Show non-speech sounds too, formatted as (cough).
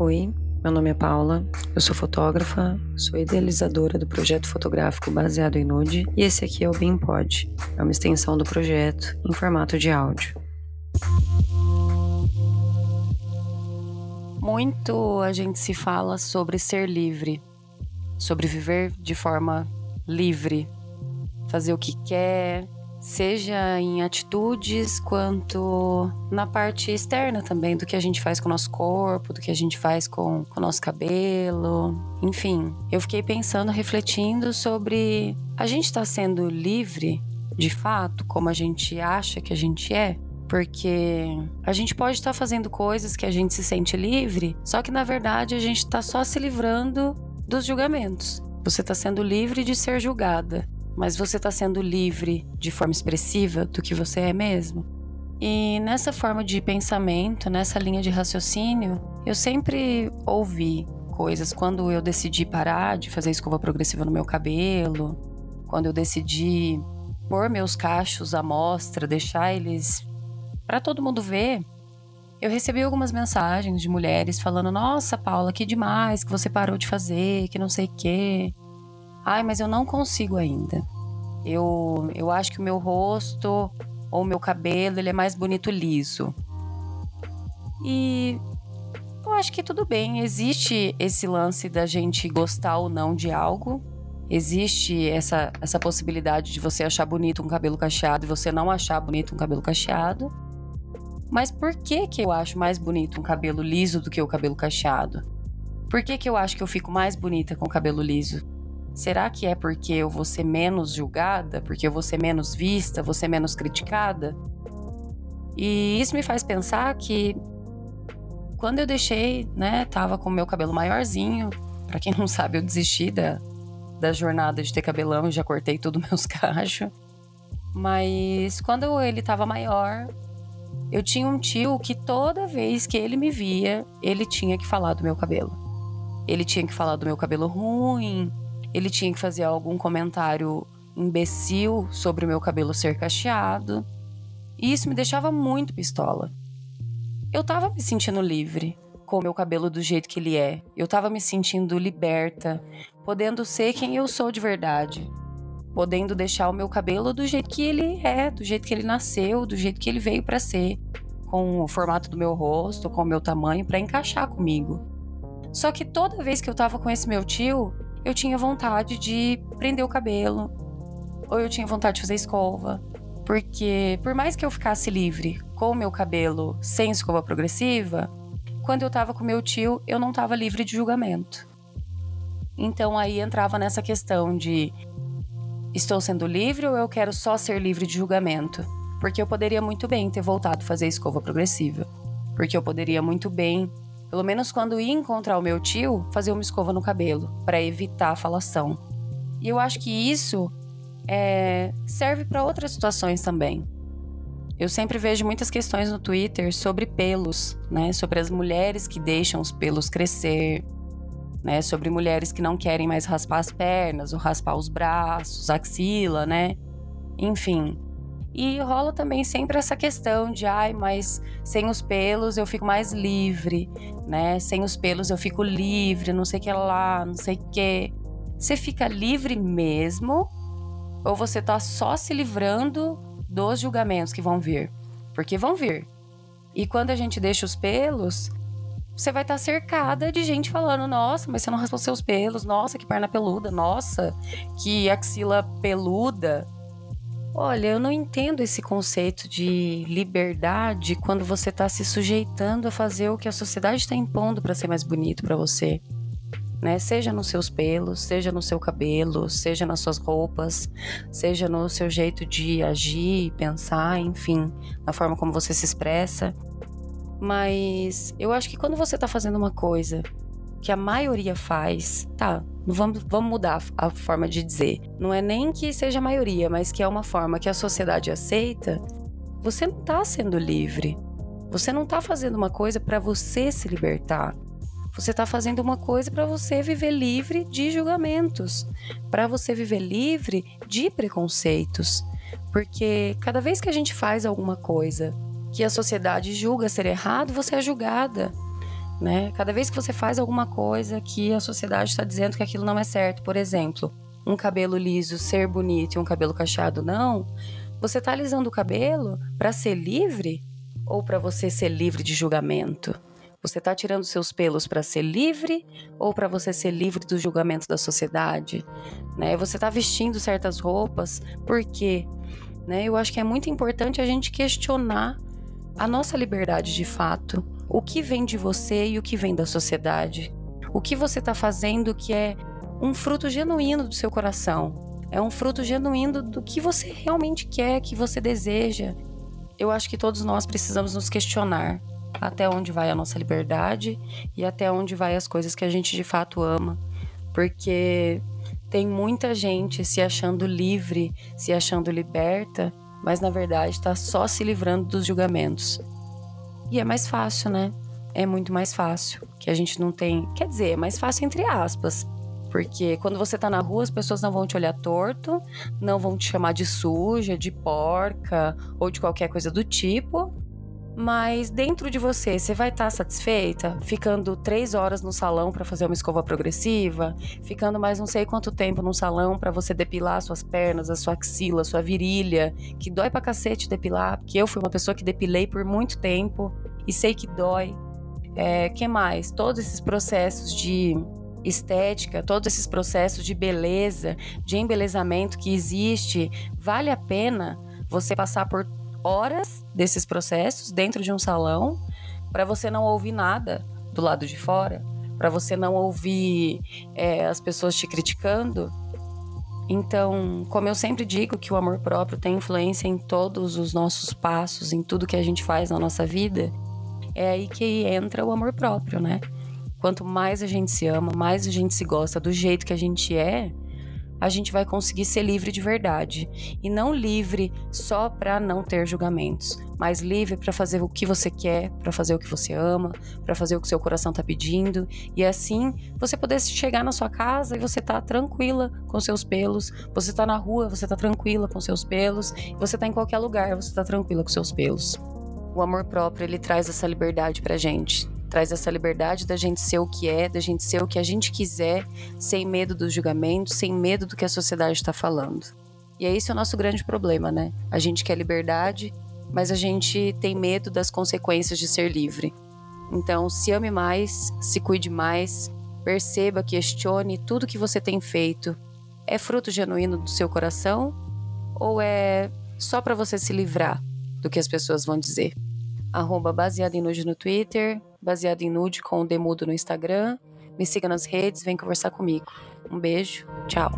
Oi, meu nome é Paula, eu sou fotógrafa, sou idealizadora do projeto fotográfico baseado em nude e esse aqui é o BeamPod, é uma extensão do projeto em formato de áudio. Muito a gente se fala sobre ser livre, sobre viver de forma livre, fazer o que quer, seja em atitudes quanto na parte externa também, do que a gente faz com o nosso corpo, do que a gente faz com, o nosso cabelo, enfim. Eu fiquei pensando, refletindo sobre a gente está sendo livre de fato, como a gente acha que a gente é. Porque a gente pode estar tá fazendo coisas que a gente se sente livre, só que na verdade a gente está só se livrando dos julgamentos. Você está sendo livre de ser julgada mas você está sendo livre de forma expressiva do que você é mesmo? E nessa forma de pensamento, nessa linha de raciocínio, eu sempre ouvi coisas quando eu decidi parar de fazer escova progressiva no meu cabelo, quando eu decidi pôr meus cachos à mostra, deixar eles para todo mundo ver. Eu recebi algumas mensagens de mulheres falando: Nossa, Paula, que demais que você parou de fazer, que não sei o quê. Ai, mas eu não consigo ainda. Eu, eu acho que o meu rosto ou o meu cabelo ele é mais bonito liso. E eu acho que tudo bem. Existe esse lance da gente gostar ou não de algo. Existe essa, essa possibilidade de você achar bonito um cabelo cacheado e você não achar bonito um cabelo cacheado. Mas por que que eu acho mais bonito um cabelo liso do que o cabelo cacheado? Por que que eu acho que eu fico mais bonita com o cabelo liso? Será que é porque eu vou ser menos julgada, porque eu vou ser menos vista, vou ser menos criticada? E isso me faz pensar que quando eu deixei, né, tava com o meu cabelo maiorzinho, para quem não sabe, eu desisti da, da jornada de ter cabelão e já cortei tudo (laughs) meus cachos. Mas quando ele tava maior, eu tinha um tio que toda vez que ele me via, ele tinha que falar do meu cabelo. Ele tinha que falar do meu cabelo ruim, ele tinha que fazer algum comentário imbecil sobre o meu cabelo ser cacheado. E isso me deixava muito pistola. Eu tava me sentindo livre com o meu cabelo do jeito que ele é. Eu tava me sentindo liberta, podendo ser quem eu sou de verdade. Podendo deixar o meu cabelo do jeito que ele é, do jeito que ele nasceu, do jeito que ele veio para ser, com o formato do meu rosto, com o meu tamanho para encaixar comigo. Só que toda vez que eu tava com esse meu tio, eu tinha vontade de prender o cabelo, ou eu tinha vontade de fazer escova. Porque, por mais que eu ficasse livre com o meu cabelo sem escova progressiva, quando eu tava com meu tio, eu não tava livre de julgamento. Então aí entrava nessa questão de estou sendo livre ou eu quero só ser livre de julgamento? Porque eu poderia muito bem ter voltado a fazer escova progressiva. Porque eu poderia muito bem pelo menos quando ia encontrar o meu tio, fazer uma escova no cabelo, para evitar a falação. E eu acho que isso é, serve para outras situações também. Eu sempre vejo muitas questões no Twitter sobre pelos, né? Sobre as mulheres que deixam os pelos crescer, né? Sobre mulheres que não querem mais raspar as pernas, ou raspar os braços, axila, né? Enfim, e rola também sempre essa questão de, ai, mas sem os pelos eu fico mais livre, né? Sem os pelos eu fico livre, não sei o que lá, não sei o que. Você fica livre mesmo? Ou você tá só se livrando dos julgamentos que vão vir? Porque vão vir. E quando a gente deixa os pelos, você vai estar tá cercada de gente falando: nossa, mas você não raspou seus pelos, nossa, que perna peluda, nossa, que axila peluda. Olha, eu não entendo esse conceito de liberdade quando você está se sujeitando a fazer o que a sociedade está impondo para ser mais bonito para você. Né? Seja nos seus pelos, seja no seu cabelo, seja nas suas roupas, seja no seu jeito de agir, pensar, enfim, na forma como você se expressa. Mas eu acho que quando você está fazendo uma coisa que a maioria faz, tá, vamos, vamos mudar a forma de dizer. Não é nem que seja a maioria, mas que é uma forma que a sociedade aceita, você não está sendo livre. Você não está fazendo uma coisa para você se libertar. Você está fazendo uma coisa para você viver livre de julgamentos, para você viver livre de preconceitos. Porque cada vez que a gente faz alguma coisa que a sociedade julga ser errado, você é julgada. Né? Cada vez que você faz alguma coisa que a sociedade está dizendo que aquilo não é certo, por exemplo, um cabelo liso ser bonito e um cabelo cacheado não, você está alisando o cabelo para ser livre ou para você ser livre de julgamento? Você está tirando seus pelos para ser livre ou para você ser livre do julgamento da sociedade? Né? Você está vestindo certas roupas por quê? Né? Eu acho que é muito importante a gente questionar a nossa liberdade de fato. O que vem de você e o que vem da sociedade? O que você está fazendo que é um fruto genuíno do seu coração? É um fruto genuíno do que você realmente quer, que você deseja. Eu acho que todos nós precisamos nos questionar até onde vai a nossa liberdade e até onde vai as coisas que a gente de fato ama. Porque tem muita gente se achando livre, se achando liberta, mas na verdade está só se livrando dos julgamentos. E é mais fácil, né? É muito mais fácil. Que a gente não tem. Quer dizer, é mais fácil entre aspas. Porque quando você tá na rua, as pessoas não vão te olhar torto, não vão te chamar de suja, de porca ou de qualquer coisa do tipo. Mas dentro de você, você vai estar tá satisfeita? Ficando três horas no salão para fazer uma escova progressiva? Ficando mais não sei quanto tempo no salão para você depilar suas pernas, a sua axila, a sua virilha? Que dói pra cacete depilar, porque eu fui uma pessoa que depilei por muito tempo e sei que dói. É, que mais? Todos esses processos de estética, todos esses processos de beleza, de embelezamento que existe, vale a pena você passar por horas desses processos dentro de um salão para você não ouvir nada do lado de fora, para você não ouvir é, as pessoas te criticando. Então, como eu sempre digo que o amor próprio tem influência em todos os nossos passos, em tudo que a gente faz na nossa vida, é aí que entra o amor próprio, né? Quanto mais a gente se ama, mais a gente se gosta do jeito que a gente é, a gente vai conseguir ser livre de verdade. E não livre só para não ter julgamentos, mas livre para fazer o que você quer, para fazer o que você ama, para fazer o que seu coração tá pedindo. E assim você poder chegar na sua casa e você tá tranquila com seus pelos, você tá na rua, você tá tranquila com seus pelos, você tá em qualquer lugar, você tá tranquila com seus pelos. O amor próprio, ele traz essa liberdade pra gente traz essa liberdade da gente ser o que é, da gente ser o que a gente quiser, sem medo dos julgamentos, sem medo do que a sociedade está falando. E é esse o nosso grande problema, né? A gente quer liberdade, mas a gente tem medo das consequências de ser livre. Então, se ame mais, se cuide mais, perceba, questione tudo que você tem feito. É fruto genuíno do seu coração ou é só para você se livrar do que as pessoas vão dizer? Arroba baseado em nude no Twitter, baseado em nude com o Demudo no Instagram. Me siga nas redes, vem conversar comigo. Um beijo, tchau.